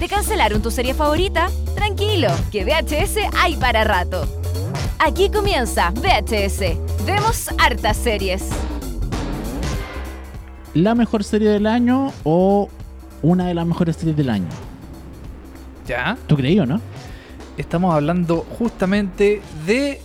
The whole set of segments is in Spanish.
¿Te cancelaron tu serie favorita? Tranquilo, que VHS hay para rato. Aquí comienza VHS. Vemos hartas series. ¿La mejor serie del año o una de las mejores series del año? ¿Ya? ¿Tú creí o no? Estamos hablando justamente de.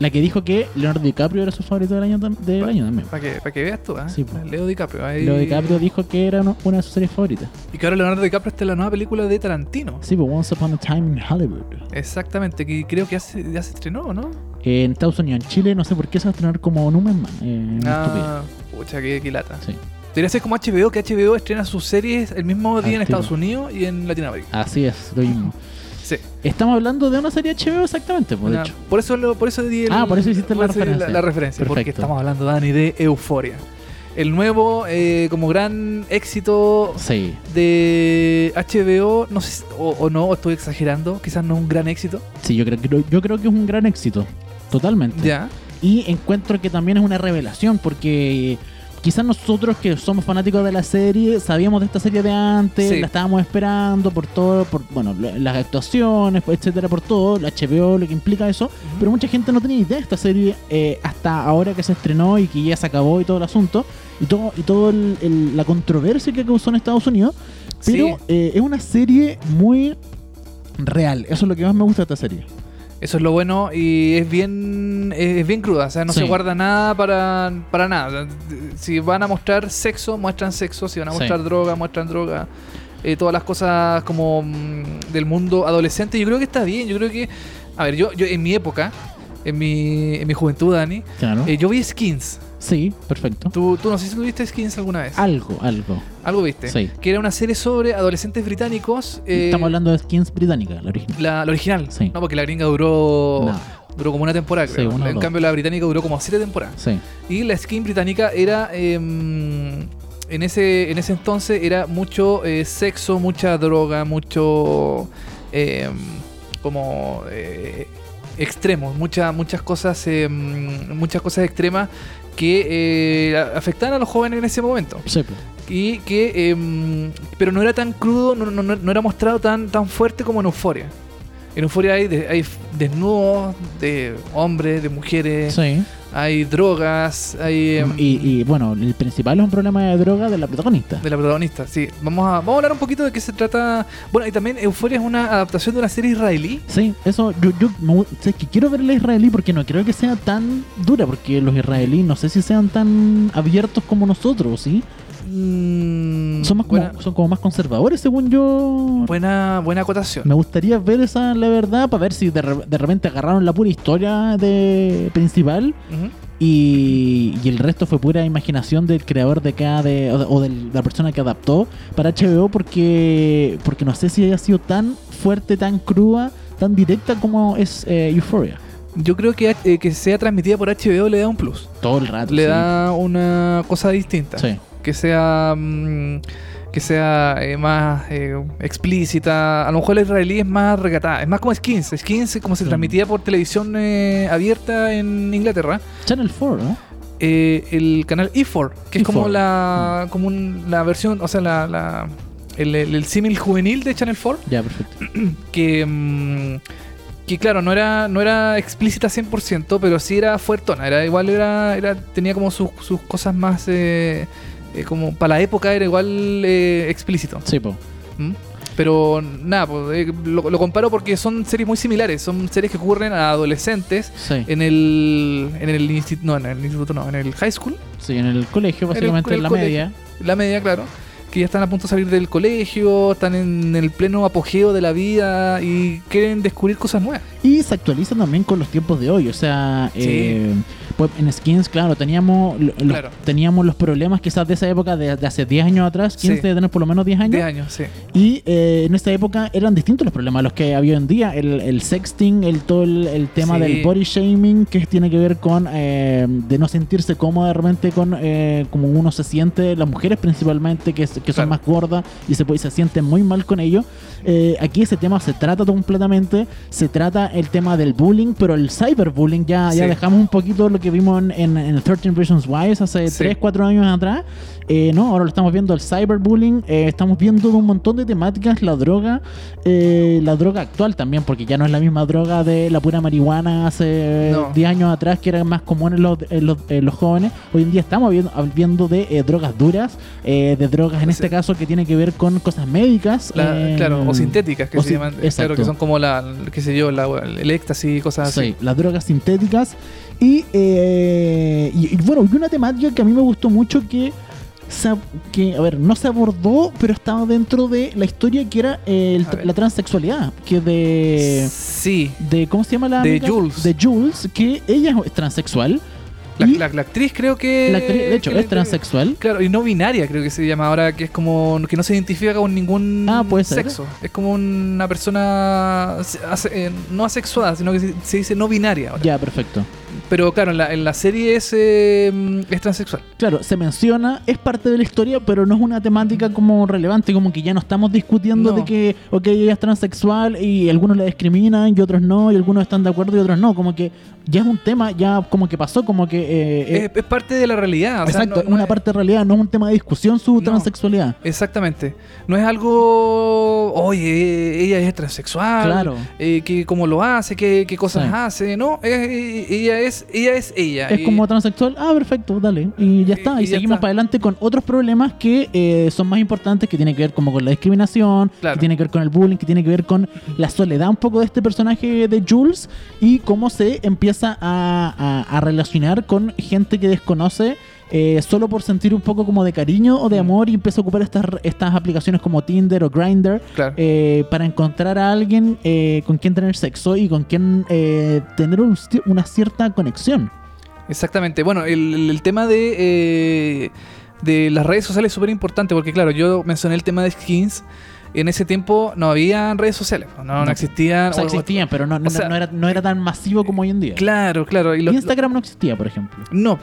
La que dijo que Leonardo DiCaprio era su favorito del año, tam- del año también. Para que, pa' que veas tú, ¿eh? Sí, po. Leo DiCaprio. ahí- Leo DiCaprio dijo que era uno- una de sus series favoritas. Y que ahora Leonardo DiCaprio está en la nueva película de Tarantino. Sí, pues Once Upon a Time in Hollywood. Exactamente, que creo que hace, ya se estrenó, ¿no? En Estados Unidos, en Chile, no sé por qué se va a estrenar como Numen Man. Eh, una estupidez. Ah, pucha, qué, qué lata. Sí. Debería ser como HBO, que HBO estrena sus series el mismo día Al en tiro. Estados Unidos y en Latinoamérica. Así es, lo mismo. Sí. Estamos hablando de una serie HBO exactamente, pues, de Una- hecho. por eso lo- por eso di el- Ah, por eso hiciste la por referencia. La, referencia, porque estamos hablando, Dani, de Euforia. El nuevo, eh, como gran éxito Sí. de HBO, no sé, o, o no, estoy exagerando, quizás no es un gran éxito. Sí, yo creo, que- yo creo que es un gran éxito. Totalmente. Ya. Y encuentro que también es una revelación porque quizás nosotros que somos fanáticos de la serie sabíamos de esta serie de antes, Sí. la estábamos esperando por todo, por bueno, la- las actuaciones, pues, etcétera, por todo, la HBO, lo que implica eso, pero mucha gente no tenía idea de esta serie eh, hasta ahora que se estrenó y que ya se acabó y todo el asunto y todo y todo el- el- la controversia que causó en Estados Unidos, pero Sí. eh, es una serie muy real, eso es lo que más me gusta de esta serie. Eso es lo bueno y es bien es bien cruda, o sea, no Sí. se guarda nada para, para nada. Si van a mostrar sexo, muestran sexo, si van a Sí. mostrar droga, muestran droga. Eh, todas las cosas como mm, del mundo adolescente, yo creo que está bien, yo creo que a ver, yo yo en mi época, en mi en mi juventud, Dani, Claro. eh, yo vi Skins. sí, perfecto. ¿Tú, tú no sé si tú viste Skins alguna vez. Algo, algo. Algo viste. Sí. Que era una serie sobre adolescentes británicos. eh, Estamos hablando de skins británica, la original. la, la original. Sí. No, porque la gringa duró No. duró como una temporada, Sí, creo. una o en cambio, la británica duró como siete temporadas. Sí, Y la skin británica era. em, en, ese, en ese entonces era mucho eh, sexo, mucha droga, mucho. em, como. Eh, extremos, muchas muchas cosas em, muchas cosas extremas que eh, afectaban a los jóvenes en ese momento. Sí, y que em, pero no era tan crudo no, no- no- era mostrado tan tan fuerte como en Euforia. En Euforia hay, hay desnudos de hombres de mujeres Sí. Hay drogas, hay... em, Y, y, bueno, el principal es un problema de droga de la protagonista. de la protagonista, sí. Vamos a, vamos a hablar un poquito de qué se trata. Bueno, y también Euphoria es una adaptación de una serie israelí. Sí, eso, yo, yo me sé que quiero ver la israelí porque no creo que sea tan dura, porque los israelíes no sé si sean tan abiertos como nosotros, ¿sí? Mm, Son, más como, buena, son como más conservadores, según yo. buena, buena acotación. Me gustaría ver esa, la verdad, para ver si de, de repente agarraron la pura historia de principal y, y el resto fue pura imaginación del creador de cada de, o, de- o de la persona que adaptó para HBO porque porque no sé si haya sido tan fuerte, tan cruda, tan directa como es eh, Euphoria. Yo creo que eh, que sea transmitida por HBO le da un plus. Todo el rato. Le sí. da una cosa distinta. Sí. Que sea... mm, que sea eh, más eh, explícita. A lo mejor la israelí es más recatada. Es más como Skins. Skins como se Mm. transmitía por televisión eh, abierta en Inglaterra. Channel 4, ¿no? el canal E4, que es como E4. la como un- la versión, o sea, la, la- el, el, el símil juvenil de Channel 4, Ya, perfecto. que mm, que claro, no era no era explícita 100%, pero sí era fuertona, era igual era era tenía como sus, sus cosas más eh, como para la época era igual eh, explícito. Sí, po. ¿Mm? Pero nada, pues, eh, lo, lo comparo porque son series muy similares, son series que ocurren a adolescentes Sí. en el en el instituto, no, en el instituto no, en el high school Sí, en el colegio, básicamente en en, el la colegio. media. la media, claro, que ya están a punto de salir del colegio, están en el pleno apogeo de la vida y quieren descubrir cosas nuevas. Y se actualizan también con los tiempos de hoy. O sea, Sí. eh, pues en Skins, claro, teníamos, lo- los, Claro. teníamos los problemas quizás de esa época, de, de hace 10 años atrás. Skins Sí. debe tener por lo menos 10 años. 10 años, sí. Y eh, en esta época eran distintos los problemas los que había hoy en día. El, el sexting, el todo el, el tema Sí. del body shaming, que tiene que ver con eh, de no sentirse cómoda de repente con eh, como uno se siente, las mujeres principalmente, que, es- que son Claro. más gordas y se, puede- se sienten muy mal con ello. Eh, aquí ese tema se trata completamente, se trata el tema del bullying, pero el cyberbullying ya, ya dejamos un poquito lo que vimos en, en, en 13 Reasons Why hace Sí. 3, 4 años atrás. Eh, no, ahora lo estamos viendo el cyberbullying, eh, estamos viendo un montón de temáticas, la droga, eh, la droga actual también, porque ya no es la misma droga de la pura marihuana hace No. 10 años atrás, que era más común en los, en los, en los jóvenes. Hoy en día estamos viendo, viendo de eh, drogas duras, de drogas en Sí. este caso que tiene que ver con cosas médicas. La- claro, o sintéticas que o se llaman, claro, que son como la, qué sé yo, la, el éxtasis y cosas así. Sí, las drogas sintéticas. Y, eh, y, y bueno, y una temática que a mí me gustó mucho que, que a ver, no se abordó, pero estaba dentro de la historia que era el la transexualidad. Que de, Sí, de. ¿Cómo se llama la De amiga? Jules. De Jules, que ella es transexual. La, la- la actriz creo que... la actriz, de hecho, es transexual. Claro, y no binaria creo que se llama ahora, que es como que no se identifica con ningún Ah, puede ser. sexo. Es como una persona ase- eh, no asexuada, sino que se, se dice no binaria ahora. Ya, perfecto. Pero claro, en la, en la serie es, eh, es transexual. Claro, se menciona, es parte de la historia, pero no es una temática como relevante, como que ya no estamos discutiendo No. de que, ok, ella es transexual y algunos la discriminan y otros no, y algunos están de acuerdo y otros no, como que ya es un tema, ya como que pasó, como que... eh, eh, es, es parte de la realidad. o sea, exacto, no- es no una es- parte de realidad, no es un tema de discusión su transexualidad. Exactamente. No es algo, oye, ella es transexual. Claro. eh, que cómo lo hace, qué, qué cosas Sí. hace. No, ella es ella. Es, ella. Es Y- como transexual, ah, perfecto, dale. Y ya está. Y, y ya seguimos está. para adelante con otros problemas que eh, son más importantes, que tienen que ver como con la discriminación, Claro. que tiene que ver con el bullying, que tiene que ver con la soledad un poco de este personaje de Jules y cómo se empieza a, a- a relacionar con gente que desconoce. Eh, solo por sentir un poco como de cariño o de Mm. amor y empieza a ocupar estas, estas aplicaciones como Tinder o Grindr Claro. eh, para encontrar a alguien eh, con quien tener sexo y con quien tener un- una cierta conexión. Exactamente. Bueno, el, tema de, de las redes sociales es súper importante porque, claro, yo mencioné el tema de skins. En ese tiempo no había redes sociales, no, no, No. existían. O sea, existían, pero no, no, o sea, no era, no era tan masivo como hoy en día. Claro, claro. Y Instagram no existía, por ejemplo. lo- no,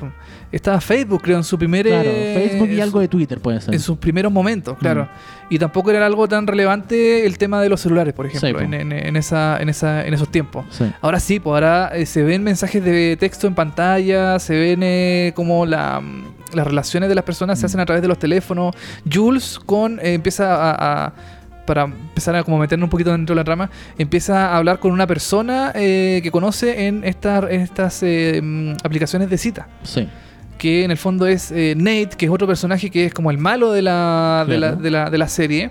estaba Facebook, creo, en su primer. Claro, Facebook y algo de Twitter puede ser. En sus primeros momentos, claro. Mm. Y tampoco era algo tan relevante el tema de los celulares, por ejemplo, Sí, en, en- en esa, en, esa, en esos tiempos. Sí. Ahora sí, pues ahora eh, se ven mensajes de texto en pantalla, se ven eh, como la, las relaciones de las personas se Mm. hacen a través de los teléfonos. Jules con eh, empieza a, a- para empezar a como meternos un poquito dentro de la trama, empieza a hablar con una persona eh, que conoce en, esta- en estas eh, mm, aplicaciones de cita. Sí. Que en el fondo es eh, Nate, que es otro personaje que es como el malo de la, de la, de la, de la serie.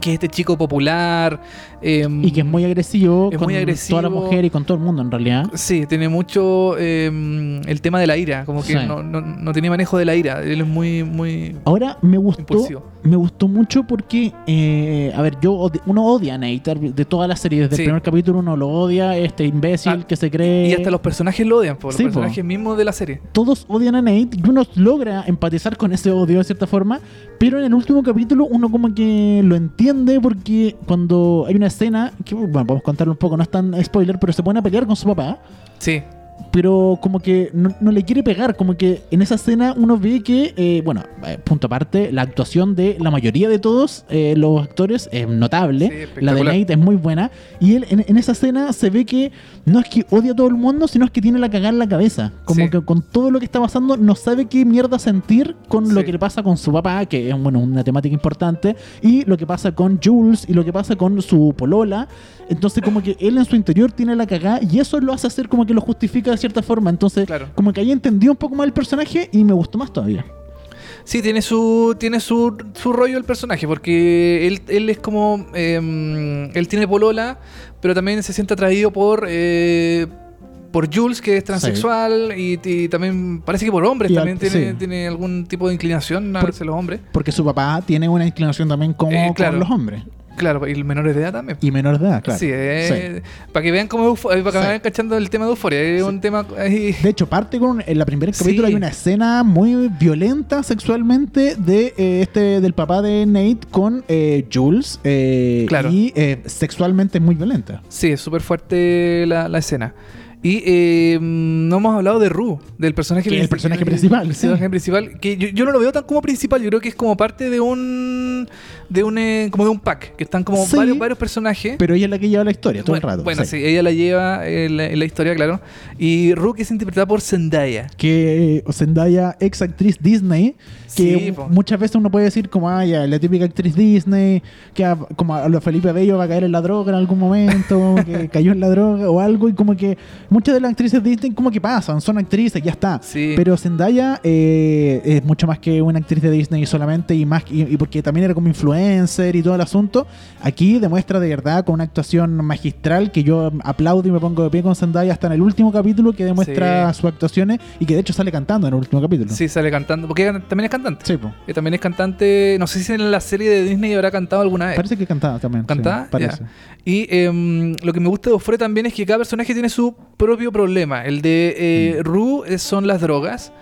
Que es este chico popular. em, Y que es muy agresivo Es con muy agresivo. toda la mujer y con todo el mundo en realidad. Sí, tiene mucho eh, el tema de la ira, como que Sí. no, no, no tiene manejo de la ira, él es muy, muy Ahora me gustó, impulsivo. me gustó mucho porque, eh, a ver, yo uno odia a Nate de toda la serie, desde Sí. el primer capítulo uno lo odia, este imbécil Ah, que se cree. Y hasta los personajes lo odian, por Sí, los po. personajes mismos de la serie. todos odian a Nate y uno logra empatizar con ese odio de cierta forma, pero en el último capítulo uno como que lo entiende porque cuando hay una escena, que bueno, podemos contarlo un poco, no es tan spoiler, pero se pone a pelear con su papá, Sí, pero como que no, no le quiere pegar, como que en esa escena uno ve que, eh, bueno, eh, punto aparte, la actuación de la mayoría de todos eh, los actores es notable, Sí, la de. Nate es muy buena, y él en, en esa escena se ve que no es que odia a todo el mundo, sino es que tiene la cagada en la cabeza, como Sí. que con todo lo que está pasando no sabe qué mierda sentir con lo que le pasa con su papá, que es bueno, una temática importante, y lo que pasa con Jules y lo que pasa con su polola, entonces como que él en su interior tiene la cagada y eso lo hace hacer como que lo justifica de cierta forma. Entonces Claro. como que ahí entendí un poco más el personaje y me gustó más todavía. sí, tiene su tiene su, su rollo el personaje, porque él, él es como, eh, él tiene polola, pero también se siente atraído por... eh, por Jules, que es transexual, y, y también parece que por hombres Y también al- tiene, sí. tiene algún tipo de inclinación Por- hacia los hombres. Porque su papá tiene una inclinación también como Eh, claro. con los hombres. Claro, y menores de edad también. Y menores de edad, claro. Sí, eh, para que vean cómo eh, para que Sí. vayan cachando el tema de euforia. Es Sí. un tema De hecho, parte con. En la primera capítulo hay una escena muy violenta sexualmente de eh, este del papá de Nate con eh, Jules. Claro. Y sexualmente es muy violenta. Sí, es súper fuerte la, la escena. Y eh, no hemos hablado de Ru, del personaje, Que el personaje principal, El sí. personaje principal, que yo, yo no lo veo tan como principal, yo creo que es como parte de un de un eh, como de un pack, que están como Sí. varios varios personajes. Pero ella es la que lleva la historia todo bueno, el rato. bueno, sí. ella la lleva en la, en la historia, claro. Y que es interpretada por Zendaya. que eh, Zendaya, ex actriz Disney, que Sí, muchas veces uno puede decir como, ah, ya, la típica actriz Disney, que a- como a Felipe Bello va a caer en la droga en algún momento, que cayó en la droga o algo, y como que muchas de las actrices Disney como que pasan, son actrices, ya está. Sí. Pero Zendaya eh, es mucho más que una actriz de Disney solamente y más y, y porque también era como influencer y todo el asunto. Aquí demuestra de verdad con una actuación magistral que yo aplaudo y me pongo de pie con Zendaya hasta en el último capítulo que demuestra Sí. sus actuaciones y que de hecho sale cantando en el último capítulo. Sí, sale cantando, porque también es cantante. Sí, po. Que también es cantante, no sé si en la serie de Disney habrá cantado alguna vez. Parece que cantaba también. sí, ¿Cantaba? parece. Y em, lo que me gusta de Ofre también es que cada personaje tiene su propio problema. El de eh, Mm. Rue eh, son las drogas.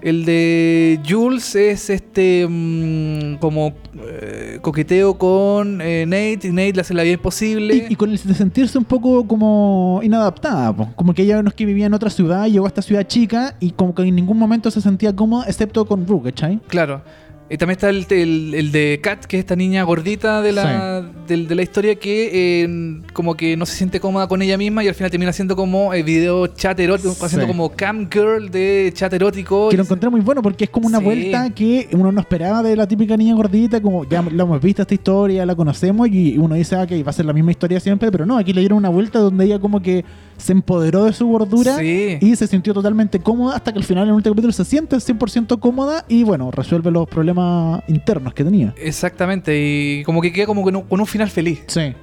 El de Jules es este mm, como eh, coqueteo con eh, Nate y Nate le hace la vida imposible. Y, y con el de sentirse un poco como inadaptada, po. como que ella no es que vivía en otra ciudad, llegó a esta ciudad chica y como que en ningún momento se sentía cómoda, excepto con Brooke, ¿cachai? Claro. Y también está el, el- el de Kat, que es esta niña gordita de la, del- de, la historia que eh, como que no se siente cómoda con ella misma y al final termina haciendo como eh, video chat erótico, Sí. haciendo como cam girl de chat erótico. Que lo encontré muy bueno porque es como una Sí. vuelta que uno no esperaba de la típica niña gordita, como ya la hemos visto esta historia, la conocemos y uno dice, ah, que va a ser la misma historia siempre, pero no, aquí le dieron una vuelta donde ella como que se empoderó de su gordura Sí. y se sintió totalmente cómoda hasta que al final en el último capítulo se siente 100% cómoda y bueno, resuelve los problemas internos que tenía. Exactamente, y como que queda como con un, con un final feliz. Sí.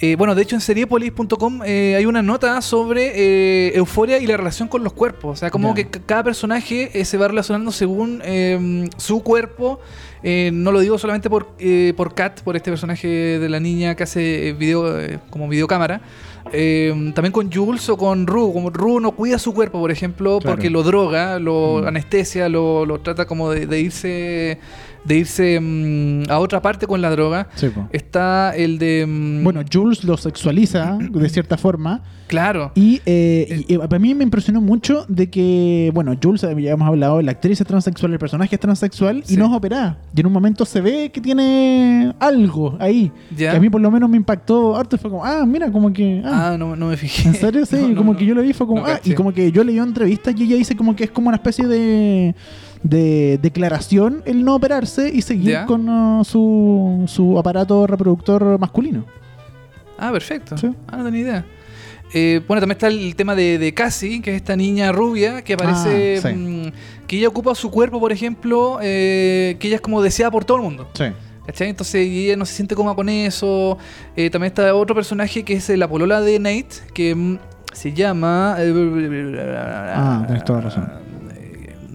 Eh, bueno, de hecho en seriepolis.com eh, hay una nota sobre eh, euforia y la relación con los cuerpos. O sea, como que cada personaje se va relacionando según eh, su cuerpo. No lo digo solamente por, por Kat, por este personaje de la niña que hace video como videocámara. Eh, también con Jules o con Ru. Como Ru no cuida su cuerpo, por ejemplo, Claro. porque lo droga, lo Mm. anestesia, lo, lo trata como de, de irse de irse mm, a otra parte con la droga. Sí. Está el de. mm, Bueno, Jules lo sexualiza de cierta forma claro. y, eh, y, eh, para mí me impresionó mucho de que, bueno, Jules, eh, ya hemos hablado, la actriz es transexual, el personaje es transexual Sí. y no es operada. Y en un momento se ve que tiene algo ahí. Ya. Que a mí por lo menos me impactó harto fue como, ah, mira, como que... Ah, Ah, no, no me fijé. ¿En serio? Sí, No, no, como que yo lo vi, fue como, ah, caché. y como que yo leí entrevistas y ella dice como que es como una especie de, de declaración el no operarse y seguir Ya. con uh, su, su aparato reproductor masculino. Ah, perfecto. Sí. Ah, no tenía idea. Eh, bueno, también está el tema de, de Cassie, que es esta niña rubia que aparece. Ah, sí. mm, que ella ocupa su cuerpo, por ejemplo, eh, que ella es como deseada por todo el mundo. Sí. ¿Cachai? Entonces ella no se siente cómoda con eso. Eh, también está otro personaje que es la polola de Nate, que mm, se llama. Ah, tenés toda razón.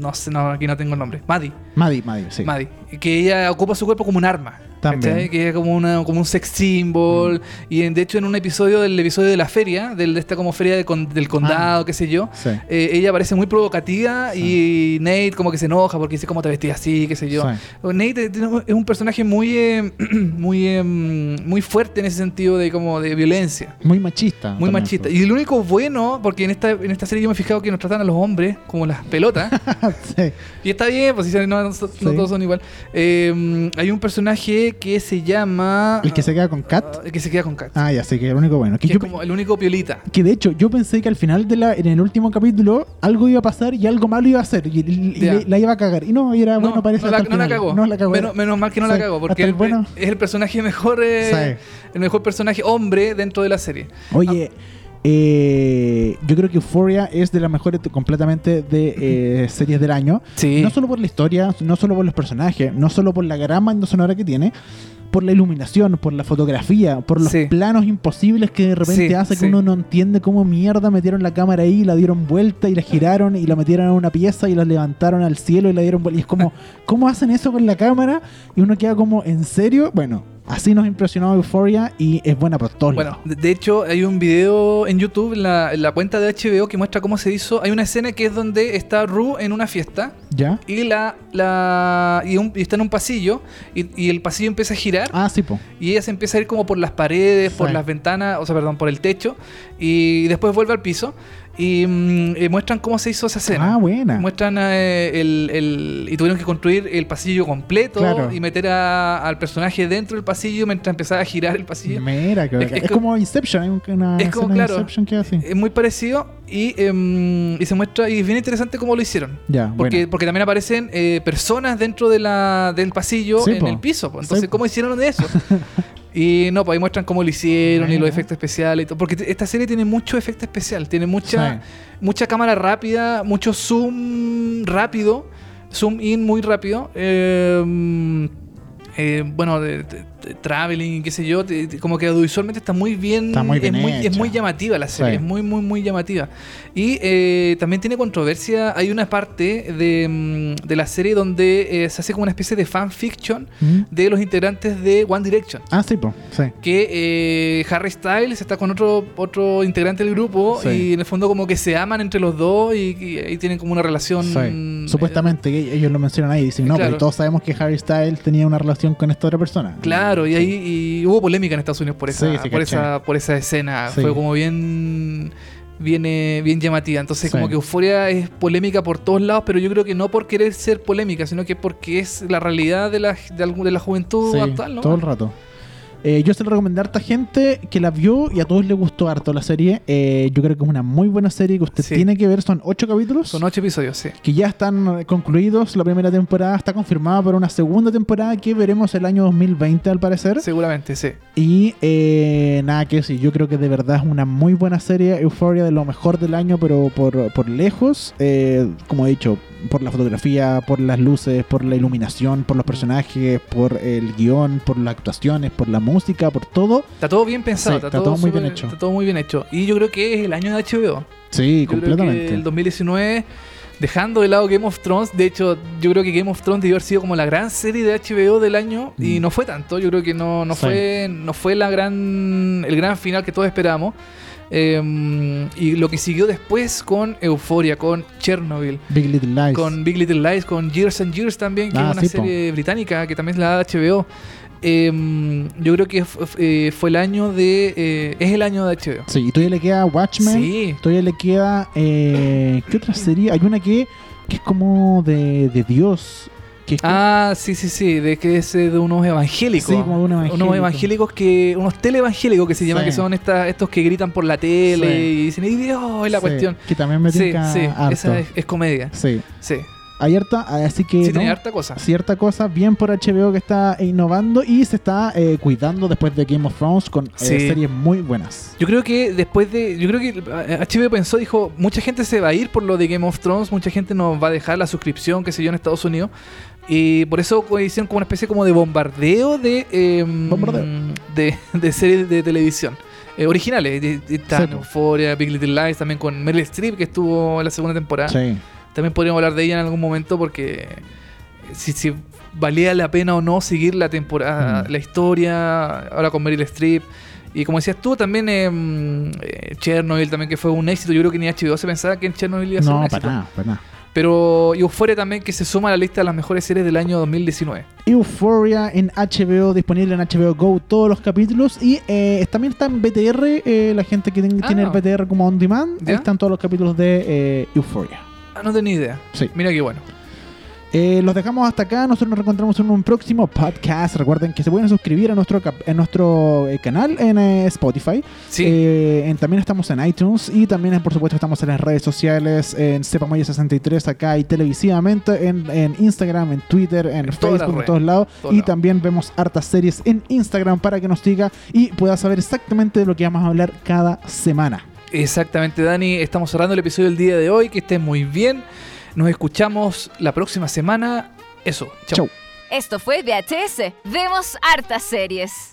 No sé, no, aquí no tengo el nombre. Maddie. Maddie, Maddie, sí. Maddie. Que ella ocupa su cuerpo como un arma. También. ¿cachai? Que es como, una, como un sex symbol. Y en- de hecho, en un episodio del episodio de la feria, del, de esta como feria de con- del condado, Ah. qué sé yo, Sí. eh, ella parece muy provocativa y Nate como que se enoja porque dice cómo te vestís así, qué sé yo. Sí. Nate es un personaje muy, eh, muy, eh, muy fuerte en ese sentido de como de violencia. Muy machista. Muy también, machista. pues. Y el único bueno, porque en esta, en esta serie yo me he fijado que nos tratan a los hombres como las pelotas. sí. Y está bien, pues si no, no- no Sí. todos son igual. Eh, hay un personaje que se llama. El que se queda con Kat. Ah, el que se queda con Kat. Ah, ya sé que es el único bueno. Que, que yo es como el único piolita. que de hecho yo pensé que al final de la en el último capítulo algo iba a pasar y algo malo iba a hacer y, y- le- la iba a cagar y no y era bueno parece no, la, no la cagó. no la cagó Menos, menos mal que no Sí, la cagó, porque el bueno. es el personaje mejor, eh, el mejor personaje hombre dentro de la serie. Oye, eh, yo creo que Euphoria es de las mejores completamente de eh, series del año. Sí. No solo por la historia, no solo por los personajes, no solo por la gran banda sonora que tiene, por la iluminación, por la fotografía, por los Sí. planos imposibles que de repente Sí, hace que uno no entiende cómo mierda metieron la cámara ahí, la dieron vuelta y la giraron y la metieron a una pieza y la levantaron al cielo y la dieron vuelta. Y es como, ¿cómo hacen eso con la cámara? Y uno queda como, ¿en serio? Bueno, así nos impresionó Euphoria y es buena por todos Bueno, de, hecho hay un video en YouTube, en la, en la cuenta de HBO, que muestra cómo se hizo. Hay una escena que es donde está Rue en una fiesta ¿Ya? y la, la y, un- y está en un pasillo y, y el pasillo empieza a girar Ah, sí, po. y ella se empieza a ir como por las paredes, por las ventanas, o sea, perdón, por el techo y después vuelve al piso y mm, eh, muestran cómo se hizo esa escena. Ah, buena. Muestran eh, el, el- y tuvieron que construir el pasillo completo Claro. y meter a- al personaje dentro del pasillo mientras empezaba a girar el pasillo. Mira, que Es- es es, como- Inception, una es como, claro, Inception que así. Es muy parecido y, em, y se muestra y es bien interesante cómo lo hicieron. ya, Porque, bueno. porque también aparecen eh, personas dentro de la, del pasillo Sí, en po. el piso. po. Entonces, Sí. ¿cómo hicieron de eso? y no, pues ahí muestran cómo lo hicieron y los efectos especiales y todo. Porque esta serie tiene mucho efecto especial, tiene mucha, Sí. mucha cámara rápida, mucho zoom rápido, zoom in muy rápido. eh, eh, bueno, de traveling, qué sé yo, te- te- como que audiovisualmente está muy bien, Está muy bien es, muy, es hecha. muy llamativa la serie, Sí. es muy, muy, muy llamativa. Y eh, también tiene controversia, hay una parte de, mm, de la serie donde eh, se hace como una especie de fanfiction ¿Mm? de los integrantes de One Direction. Ah, sí, pues. Sí. Que eh, Harry Styles está con otro, otro integrante del grupo Sí. y en el fondo como que se aman entre los dos y, y ahí tienen como una relación... Sí. Supuestamente que ellos lo mencionan ahí. Dicen, no, Claro. pero todos sabemos que Harry Styles tenía una relación con esta otra persona. Claro, y ahí y hubo polémica en Estados Unidos por esa, Sí, por esa, por esa escena. Sí. Fue como bien, bien, eh, bien llamativa. Entonces, Sí. como que Euforia es polémica por todos lados, pero yo creo que no por querer ser polémica, sino que porque es la realidad de la, de, de la juventud Sí, actual, ¿no? todo el rato. Eh, yo se lo recomendé a harta gente que la vio y a todos les gustó harto la serie. Eh, yo creo que es una muy buena serie que usted Sí. tiene que ver. Son ocho capítulos Son ocho episodios, sí. que ya están eh, concluidos. La primera temporada está confirmada para una segunda temporada que veremos el año 2020 al parecer. Seguramente, sí. Y eh, nada que decir, yo creo que de verdad es una muy buena serie, Euphoria de lo mejor del año, pero por, por lejos, como he dicho, por la fotografía, por las luces, por la iluminación, por los personajes, por el guion, por las actuaciones, por la música, por todo. Está todo bien pensado, Sí, está, está todo muy bien súper- hecho. Está todo muy bien hecho. Y yo creo que es el año de HBO. Sí, Yo creo completamente. que el 2019, dejando de lado Game of Thrones, de hecho, yo creo que Game of Thrones debió haber sido como la gran serie de HBO del año y Mm. no fue tanto. Yo creo que no, no Sí. fue no fue la gran el gran final que todos esperábamos. Eh, y lo que siguió después con Euphoria, con Chernobyl, Big Little Lies. con Big Little Lies, con Years and Years también, que Ah, es una sí, po. serie británica que también es la HBO. Eh, yo creo que eh, fue el año de. eh, es el año de HBO. Sí, y todavía le queda Watchmen. Sí. Todavía le queda. Eh, ¿Qué otra serie? Hay una que, que es como de, de Dios. Que Ah, sí, sí, sí, de que es eh, de unos evangélicos. Sí, como de un evangélico. Unos evangélicos que. Unos teleevangélicos que se llaman, Sí. que son estas, estos que gritan por la tele Sí. y dicen, ¡ay Dios! Es la cuestión. Que también me Sí, sí, harto. esa es, es comedia. Sí. Sí, Hay harta, así que sí, no, tiene harta cosa. cierta cosa, bien por HBO que está innovando y se está eh, cuidando después de Game of Thrones con eh, series muy buenas. Yo creo que después de. Yo creo que HBO pensó, dijo, mucha gente se va a ir por lo de Game of Thrones, mucha gente nos va a dejar la suscripción, qué sé yo, en Estados Unidos. Y por eso hicieron como una especie como de bombardeo de. eh, Bombardeo. De, de series de televisión. eh, originales, tan Sí. Euphoria, Big Little Lies, también con Meryl Streep que estuvo en la segunda temporada. Sí. También podríamos hablar de ella en algún momento porque si, si valía la pena o no seguir la temporada, Mm. la historia, ahora con Meryl Streep. Y como decías tú, también em, eh, Chernobyl también que fue un éxito. Yo creo que ni HBO se pensaba que en Chernobyl iba a ser un No, éxito. para nada, para nada. Pero Euphoria también que se suma a la lista de las mejores series del año 2019. Euphoria en HBO, disponible en HBO Go todos los capítulos y eh, también está en BTR, eh, la gente que ten- Ah. tiene el BTR como on demand, ahí ¿Ya? están todos los capítulos de eh, Euphoria. Ah, no tenía idea. Sí. Mira qué bueno. Eh, los dejamos hasta acá. Nosotros nos reencontramos en un próximo podcast. Recuerden que se pueden suscribir a nuestro, en nuestro eh, canal en eh, Spotify. Sí. Eh, en- también estamos en iTunes y también, por supuesto, estamos en las redes sociales, en Cepamoya63 acá y televisivamente, en, en Instagram, en Twitter, en, Facebook, en todos lados. y también vemos hartas series en Instagram para que nos siga y pueda saber exactamente de lo que vamos a hablar cada semana. Exactamente, Dani. Estamos cerrando el episodio del día de hoy. Que estén muy bien. Nos escuchamos la próxima semana. Eso. Chau. Chau. Esto fue VHS. Vemos hartas series.